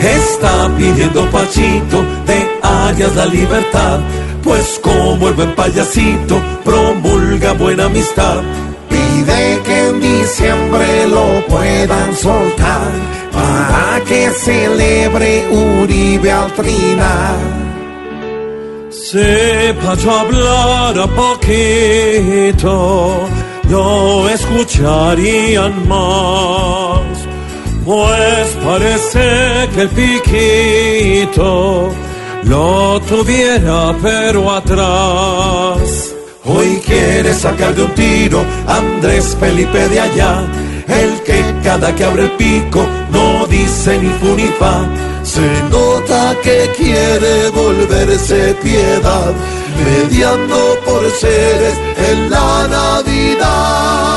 Está pidiendo Pachito de Arias la Libertad pues como el buen payasito promulga buena amistad. Pide que en diciembre lo puedan soltar para que celebre Uribe al trinar. Sepa yo hablar a poquito, no escucharían más, pues parece el piquito lo tuviera pero atrás. Hoy quiere sacar de un tiro Andrés Felipe de allá, el que cada que abre el pico no dice ni fu ni fa. Se nota que quiere volverse piedad, mediando por seres en la Navidad.